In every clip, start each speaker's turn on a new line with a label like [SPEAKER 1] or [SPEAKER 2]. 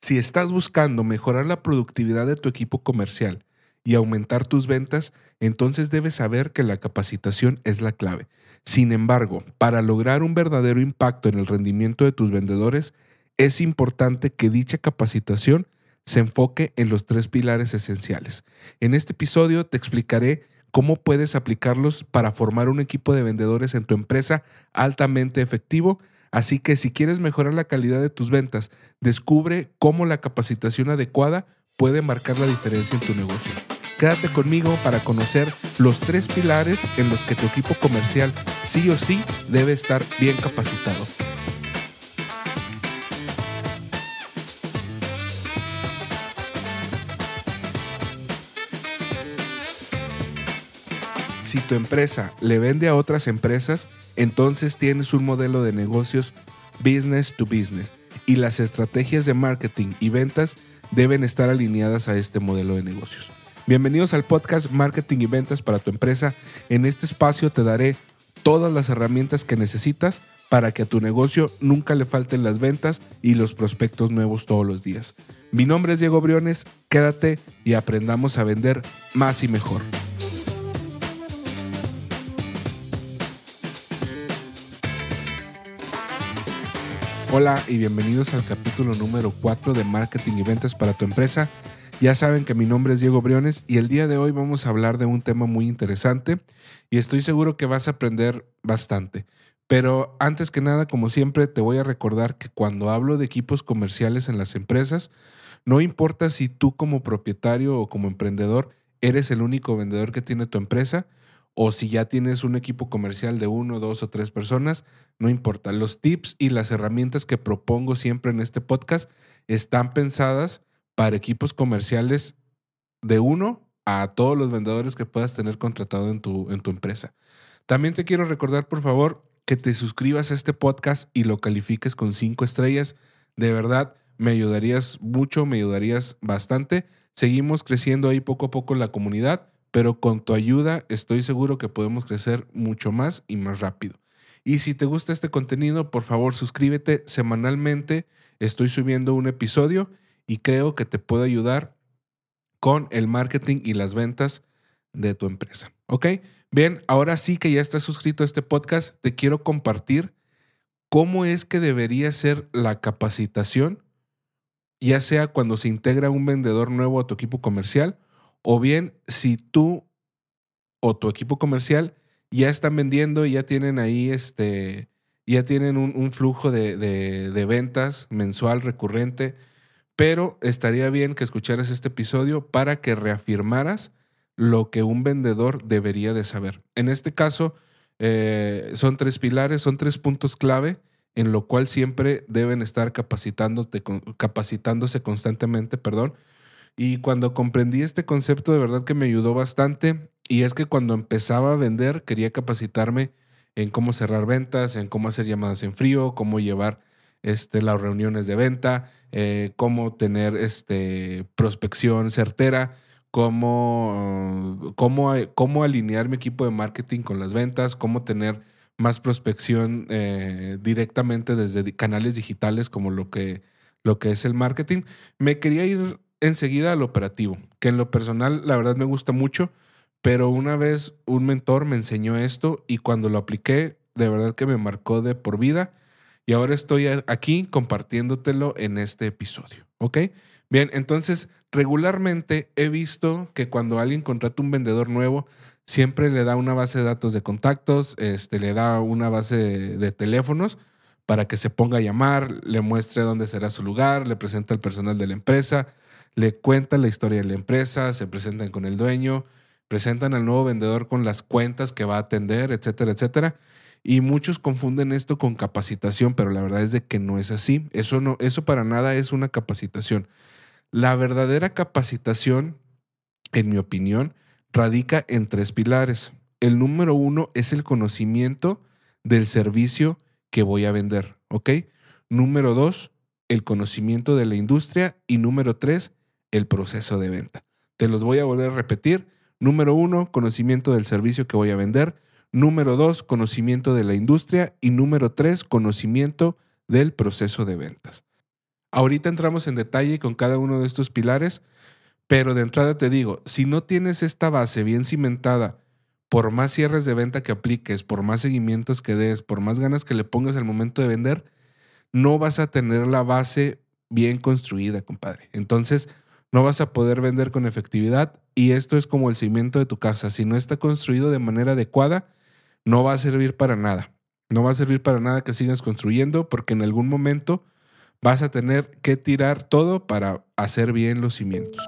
[SPEAKER 1] Si estás buscando mejorar la productividad de tu equipo comercial y aumentar tus ventas, entonces debes saber que la capacitación es la clave. Sin embargo, para lograr un verdadero impacto en el rendimiento de tus vendedores, es importante que dicha capacitación se enfoque en los tres pilares esenciales. En este episodio te explicaré cómo puedes aplicarlos para formar un equipo de vendedores en tu empresa altamente efectivo. Así que si quieres mejorar la calidad de tus ventas, descubre cómo la capacitación adecuada puede marcar la diferencia en tu negocio. Quédate conmigo para conocer los tres pilares en los que tu equipo comercial sí o sí debe estar bien capacitado. Si tu empresa le vende a otras empresas, entonces tienes un modelo de negocios business to business y las estrategias de marketing y ventas deben estar alineadas a este modelo de negocios. Bienvenidos al podcast Marketing y Ventas para tu empresa. En este espacio te daré todas las herramientas que necesitas para que a tu negocio nunca le falten las ventas y los prospectos nuevos todos los días. Mi nombre es Diego Briones, quédate y aprendamos a vender más y mejor. Hola y bienvenidos al capítulo número 4 de Marketing y Ventas para tu empresa. Ya saben que mi nombre es Diego Briones y el día de hoy vamos a hablar de un tema muy interesante y estoy seguro que vas a aprender bastante. Pero antes que nada, como siempre, te voy a recordar que cuando hablo de equipos comerciales en las empresas, no importa si tú como propietario o como emprendedor eres el único vendedor que tiene tu empresa o si ya tienes un equipo comercial de uno, dos o tres personas, no importa. Los tips y las herramientas que propongo siempre en este podcast están pensadas para equipos comerciales de uno a todos los vendedores que puedas tener contratado en tu, en tu empresa. También te quiero recordar, por favor, que te suscribas a este podcast y lo califiques con cinco estrellas. De verdad, me ayudarías mucho, me ayudarías bastante. Seguimos creciendo ahí poco a poco la comunidad, pero con tu ayuda estoy seguro que podemos crecer mucho más y más rápido. Y si te gusta este contenido, por favor suscríbete semanalmente. Estoy subiendo un episodio y creo que te puede ayudar con el marketing y las ventas de tu empresa. ¿Ok? Bien, ahora sí que ya estás suscrito a este podcast, te quiero compartir cómo es que debería ser la capacitación, ya sea cuando se integra un vendedor nuevo a tu equipo comercial, o bien si tú o tu equipo comercial ya están vendiendo y ya tienen ahí este, ya tienen un, flujo de, ventas mensual recurrente pero estaría bien que escucharas este episodio para que reafirmaras lo que un vendedor debería de saber. En este caso, eh, son tres pilares, son tres puntos clave en lo cual siempre deben estar capacitándote, capacitándose constantemente, perdón. Y cuando comprendí este concepto, de verdad que me ayudó bastante. Y es que cuando empezaba a vender, quería capacitarme en cómo cerrar ventas, en cómo hacer llamadas en frío, cómo llevar este, las reuniones de venta, eh, cómo tener este, prospección certera, cómo, cómo, cómo, alinear mi equipo de marketing con las ventas, cómo tener más prospección eh, directamente desde canales digitales como lo que, lo que es el marketing. Me quería ir enseguida al operativo, que en lo personal la verdad me gusta mucho, pero una vez un mentor me enseñó esto y cuando lo apliqué, de verdad que me marcó de por vida y ahora estoy aquí compartiéndotelo en este episodio. ¿Ok? Bien, entonces regularmente he visto que cuando alguien contrata un vendedor nuevo, siempre le da una base de datos de contactos, este, le da una base de, teléfonos para que se ponga a llamar, le muestre dónde será su lugar, le presenta al personal de la empresa, le cuenta la historia de la empresa, se presentan con el dueño, presentan al nuevo vendedor con las cuentas que va a atender, etcétera, etcétera. Y muchos confunden esto con capacitación, pero la verdad es de que no es así. Eso, no, eso para nada es una capacitación. La verdadera capacitación, en mi opinión, radica en tres pilares. El número uno es el conocimiento del servicio que voy a vender, ¿ok? Número dos, el conocimiento de la industria. Y número tres, el proceso de venta. Te los voy a volver a repetir. Número uno, conocimiento del servicio que voy a vender. Número dos, conocimiento de la industria. Y número tres, conocimiento del proceso de ventas. Ahorita entramos en detalle con cada uno de estos pilares, pero de entrada te digo, si no tienes esta base bien cimentada, por más cierres de venta que apliques, por más seguimientos que des, por más ganas que le pongas al momento de vender, no vas a tener la base bien construida, compadre. Entonces, no vas a poder vender con efectividad y esto es como el cimiento de tu casa. Si no está construido de manera adecuada, no va a servir para nada. No va a servir para nada que sigas construyendo porque en algún momento vas a tener que tirar todo para hacer bien los cimientos.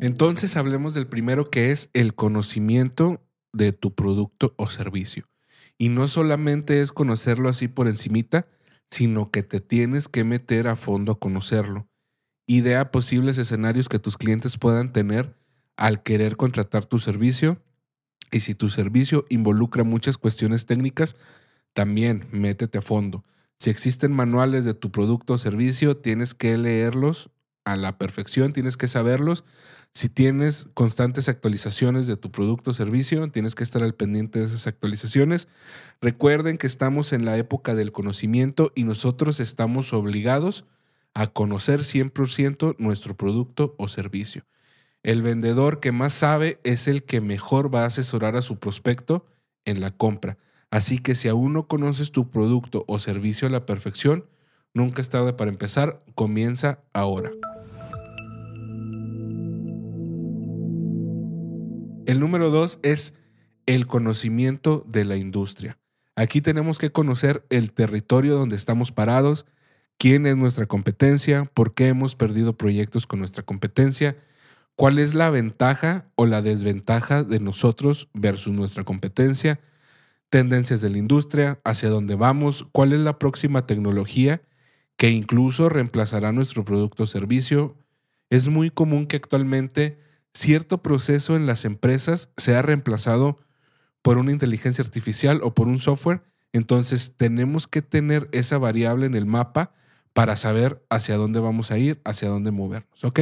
[SPEAKER 1] Entonces hablemos del primero que es el conocimiento de tu producto o servicio. Y no solamente es conocerlo así por encimita, sino que te tienes que meter a fondo a conocerlo. Idea posibles escenarios que tus clientes puedan tener al querer contratar tu servicio. Y si tu servicio involucra muchas cuestiones técnicas, también métete a fondo. Si existen manuales de tu producto o servicio, tienes que leerlos a la perfección, tienes que saberlos. Si tienes constantes actualizaciones de tu producto o servicio, tienes que estar al pendiente de esas actualizaciones. Recuerden que estamos en la época del conocimiento y nosotros estamos obligados a conocer 100% nuestro producto o servicio. El vendedor que más sabe es el que mejor va a asesorar a su prospecto en la compra. Así que si aún no conoces tu producto o servicio a la perfección, nunca es tarde para empezar, comienza ahora. El número dos es el conocimiento de la industria. Aquí tenemos que conocer el territorio donde estamos parados, quién es nuestra competencia, por qué hemos perdido proyectos con nuestra competencia, cuál es la ventaja o la desventaja de nosotros versus nuestra competencia, tendencias de la industria, hacia dónde vamos, cuál es la próxima tecnología que incluso reemplazará nuestro producto o servicio. Es muy común que actualmente cierto proceso en las empresas sea reemplazado por una inteligencia artificial o por un software, entonces tenemos que tener esa variable en el mapa para saber hacia dónde vamos a ir, hacia dónde movernos, ¿ok?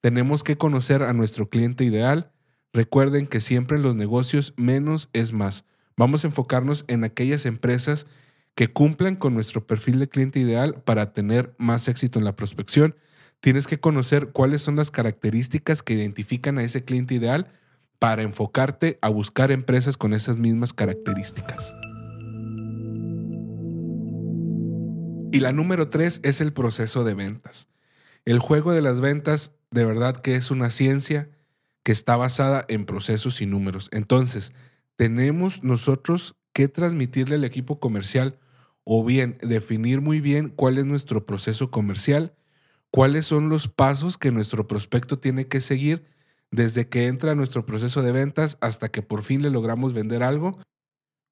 [SPEAKER 1] Tenemos que conocer a nuestro cliente ideal. Recuerden que siempre en los negocios menos es más. Vamos a enfocarnos en aquellas empresas que cumplan con nuestro perfil de cliente ideal para tener más éxito en la prospección tienes que conocer cuáles son las características que identifican a ese cliente ideal para enfocarte a buscar empresas con esas mismas características. Y la número tres es el proceso de ventas. El juego de las ventas de verdad que es una ciencia que está basada en procesos y números. Entonces, tenemos nosotros que transmitirle al equipo comercial o bien definir muy bien cuál es nuestro proceso comercial cuáles son los pasos que nuestro prospecto tiene que seguir desde que entra a nuestro proceso de ventas hasta que por fin le logramos vender algo.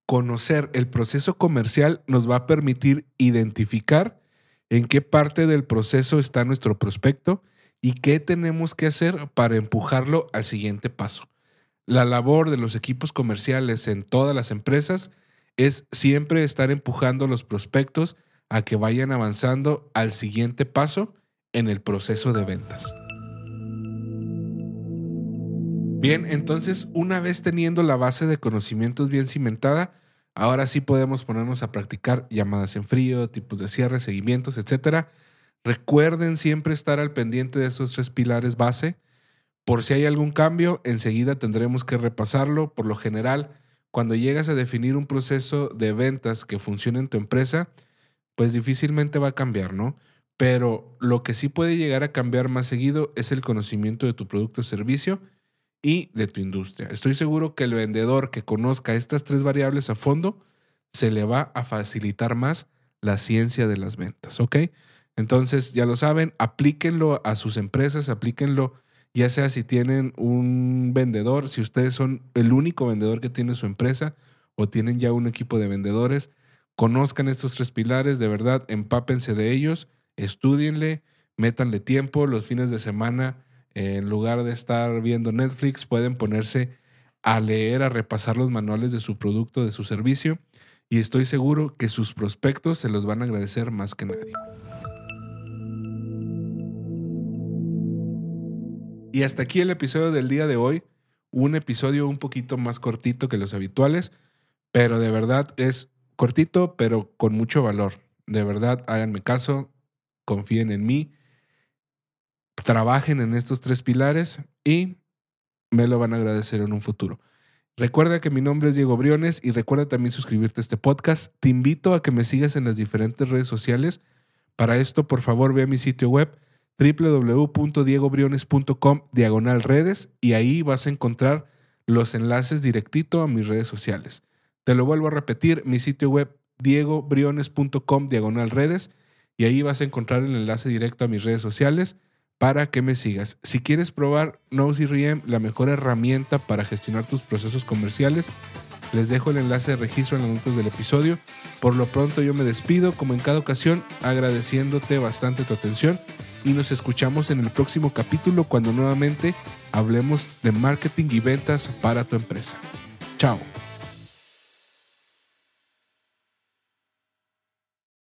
[SPEAKER 1] Conocer el proceso comercial nos va a permitir identificar en qué parte del proceso está nuestro prospecto y qué tenemos que hacer para empujarlo al siguiente paso. La labor de los equipos comerciales en todas las empresas es siempre estar empujando a los prospectos a que vayan avanzando al siguiente paso en el proceso de ventas. Bien, entonces una vez teniendo la base de conocimientos bien cimentada, ahora sí podemos ponernos a practicar llamadas en frío, tipos de cierre, seguimientos, etc. Recuerden siempre estar al pendiente de esos tres pilares base. Por si hay algún cambio, enseguida tendremos que repasarlo. Por lo general, cuando llegas a definir un proceso de ventas que funcione en tu empresa, pues difícilmente va a cambiar, ¿no? Pero lo que sí puede llegar a cambiar más seguido es el conocimiento de tu producto o servicio y de tu industria. Estoy seguro que el vendedor que conozca estas tres variables a fondo se le va a facilitar más la ciencia de las ventas, ¿ok? Entonces, ya lo saben, aplíquenlo a sus empresas, aplíquenlo ya sea si tienen un vendedor, si ustedes son el único vendedor que tiene su empresa o tienen ya un equipo de vendedores, conozcan estos tres pilares, de verdad, empápense de ellos estudienle, métanle tiempo los fines de semana. en lugar de estar viendo Netflix, pueden ponerse a leer, a repasar los manuales de su producto, de su servicio, y estoy seguro que sus prospectos se los van a agradecer más que nadie. Y hasta aquí el episodio del día de hoy, un episodio un poquito más cortito que los habituales, pero de verdad es cortito, pero con mucho valor. De verdad, háganme caso, confíen en mí, trabajen en estos tres pilares y me lo van a agradecer en un futuro. Recuerda que mi nombre es Diego Briones y recuerda también suscribirte a este podcast. Te invito a que me sigas en las diferentes redes sociales. Para esto, por favor, ve a mi sitio web www.diegobriones.com diagonal redes y ahí vas a encontrar los enlaces directito a mis redes sociales. Te lo vuelvo a repetir, mi sitio web diegobriones.com diagonal redes y ahí vas a encontrar el enlace directo a mis redes sociales para que me sigas. Si quieres probar NoCRM, la mejor herramienta para gestionar tus procesos comerciales, les dejo el enlace de registro en las notas del episodio. Por lo pronto yo me despido, como en cada ocasión, agradeciéndote bastante tu atención y nos escuchamos en el próximo capítulo cuando nuevamente hablemos de marketing y ventas para tu empresa. Chao.